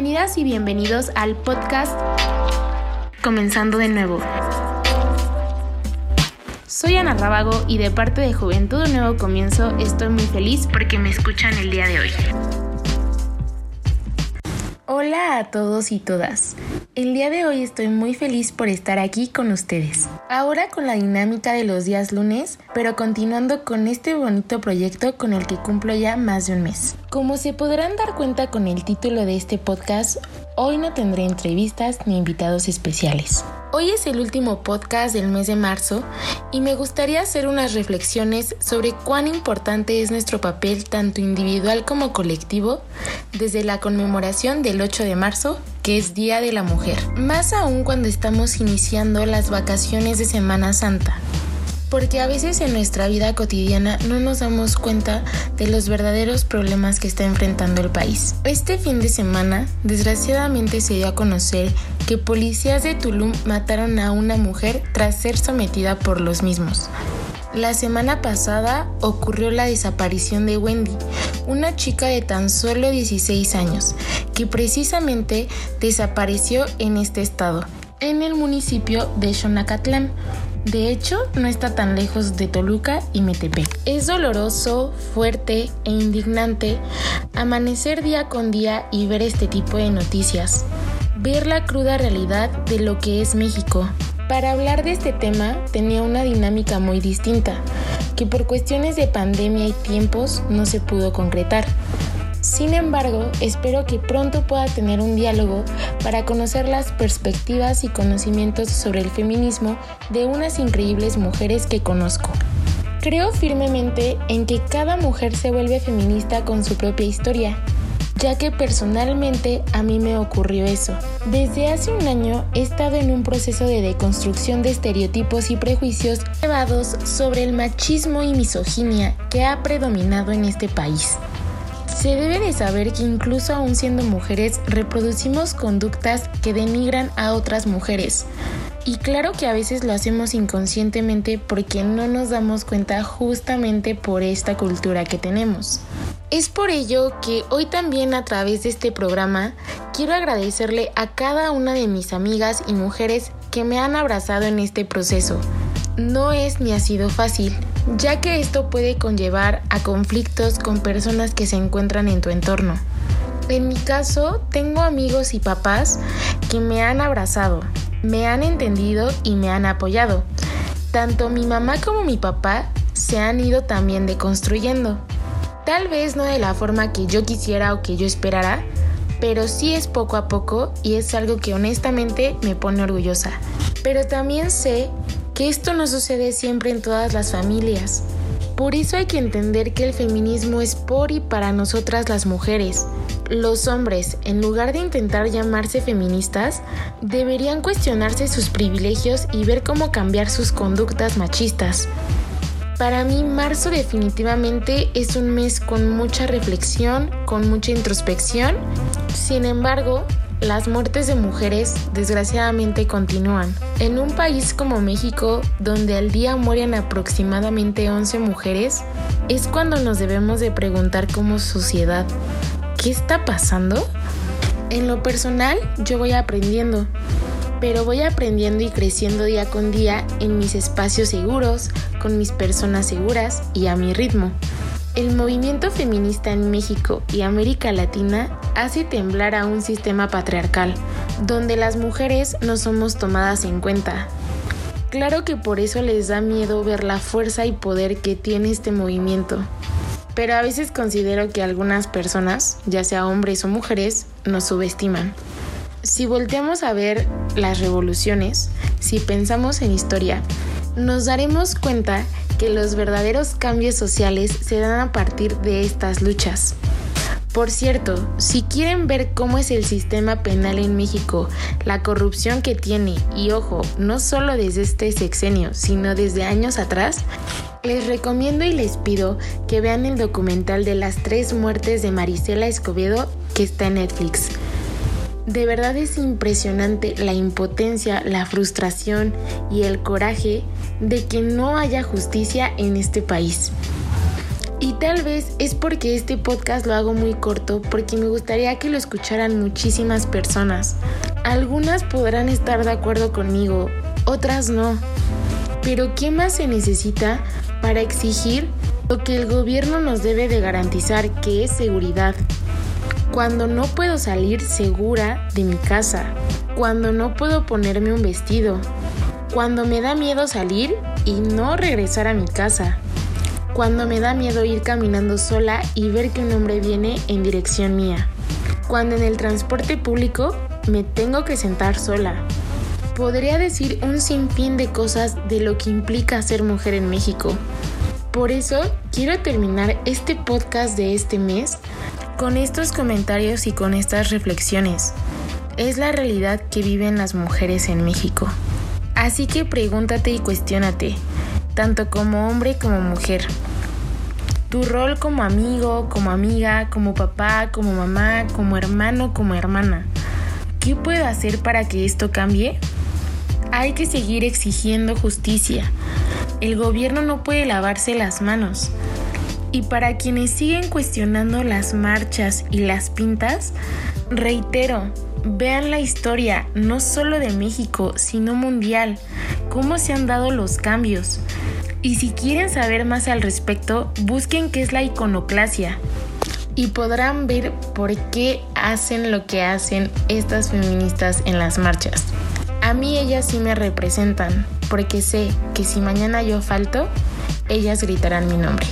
Bienvenidas y bienvenidos al podcast Comenzando de nuevo. Soy Ana Rábago y de parte de Juventud Un Nuevo Comienzo estoy muy feliz porque me escuchan el día de hoy. Hola a todos y todas. El día de hoy estoy muy feliz por estar aquí con ustedes. Ahora con la dinámica de los días lunes, pero continuando con este bonito proyecto con el que cumplo ya más de un mes. Como se podrán dar cuenta con el título de este podcast, hoy no tendré entrevistas ni invitados especiales. Hoy es el último podcast del mes de marzo y me gustaría hacer unas reflexiones sobre cuán importante es nuestro papel tanto individual como colectivo desde la conmemoración del 8 de marzo, que es Día de la Mujer, más aún cuando estamos iniciando las vacaciones de Semana Santa porque a veces en nuestra vida cotidiana no nos damos cuenta de los verdaderos problemas que está enfrentando el país. Este fin de semana, desgraciadamente se dio a conocer que policías de Tulum mataron a una mujer tras ser sometida por los mismos. La semana pasada ocurrió la desaparición de Wendy, una chica de tan solo 16 años, que precisamente desapareció en este estado, en el municipio de Xonacatlán, de hecho, no está tan lejos de Toluca y Metepec. Es doloroso, fuerte e indignante amanecer día con día y ver este tipo de noticias. Ver la cruda realidad de lo que es México. Para hablar de este tema tenía una dinámica muy distinta, que por cuestiones de pandemia y tiempos no se pudo concretar. Sin embargo, espero que pronto pueda tener un diálogo para conocer las perspectivas y conocimientos sobre el feminismo de unas increíbles mujeres que conozco. Creo firmemente en que cada mujer se vuelve feminista con su propia historia, ya que personalmente a mí me ocurrió eso. Desde hace un año he estado en un proceso de deconstrucción de estereotipos y prejuicios llevados sobre el machismo y misoginia que ha predominado en este país. Se debe de saber que incluso aún siendo mujeres reproducimos conductas que denigran a otras mujeres. Y claro que a veces lo hacemos inconscientemente porque no nos damos cuenta justamente por esta cultura que tenemos. Es por ello que hoy también a través de este programa quiero agradecerle a cada una de mis amigas y mujeres que me han abrazado en este proceso. No es ni ha sido fácil, ya que esto puede conllevar a conflictos con personas que se encuentran en tu entorno. En mi caso, tengo amigos y papás que me han abrazado, me han entendido y me han apoyado. Tanto mi mamá como mi papá se han ido también deconstruyendo. Tal vez no de la forma que yo quisiera o que yo esperara, pero sí es poco a poco y es algo que honestamente me pone orgullosa. Pero también sé que esto no sucede siempre en todas las familias. Por eso hay que entender que el feminismo es por y para nosotras las mujeres. Los hombres, en lugar de intentar llamarse feministas, deberían cuestionarse sus privilegios y ver cómo cambiar sus conductas machistas. Para mí, marzo definitivamente es un mes con mucha reflexión, con mucha introspección. Sin embargo, las muertes de mujeres desgraciadamente continúan. En un país como México, donde al día mueren aproximadamente 11 mujeres, es cuando nos debemos de preguntar como sociedad, ¿qué está pasando? En lo personal, yo voy aprendiendo, pero voy aprendiendo y creciendo día con día en mis espacios seguros, con mis personas seguras y a mi ritmo. El movimiento feminista en México y América Latina hace temblar a un sistema patriarcal, donde las mujeres no somos tomadas en cuenta. Claro que por eso les da miedo ver la fuerza y poder que tiene este movimiento. Pero a veces considero que algunas personas, ya sea hombres o mujeres, nos subestiman. Si volteamos a ver las revoluciones, si pensamos en historia, nos daremos cuenta que los verdaderos cambios sociales se dan a partir de estas luchas. Por cierto, si quieren ver cómo es el sistema penal en México, la corrupción que tiene, y ojo, no solo desde este sexenio, sino desde años atrás, les recomiendo y les pido que vean el documental de las tres muertes de Marisela Escobedo que está en Netflix. De verdad es impresionante la impotencia, la frustración y el coraje de que no haya justicia en este país. Y tal vez es porque este podcast lo hago muy corto porque me gustaría que lo escucharan muchísimas personas. Algunas podrán estar de acuerdo conmigo, otras no. Pero ¿qué más se necesita para exigir lo que el gobierno nos debe de garantizar que es seguridad? Cuando no puedo salir segura de mi casa, cuando no puedo ponerme un vestido, cuando me da miedo salir y no regresar a mi casa cuando me da miedo ir caminando sola y ver que un hombre viene en dirección mía. Cuando en el transporte público me tengo que sentar sola. Podría decir un sinfín de cosas de lo que implica ser mujer en México. Por eso quiero terminar este podcast de este mes con estos comentarios y con estas reflexiones. Es la realidad que viven las mujeres en México. Así que pregúntate y cuestiónate, tanto como hombre como mujer. Tu rol como amigo, como amiga, como papá, como mamá, como hermano, como hermana. ¿Qué puedo hacer para que esto cambie? Hay que seguir exigiendo justicia. El gobierno no puede lavarse las manos. Y para quienes siguen cuestionando las marchas y las pintas, reitero, vean la historia no solo de México, sino mundial, cómo se han dado los cambios. Y si quieren saber más al respecto, busquen qué es la iconoclasia y podrán ver por qué hacen lo que hacen estas feministas en las marchas. A mí ellas sí me representan, porque sé que si mañana yo falto, ellas gritarán mi nombre.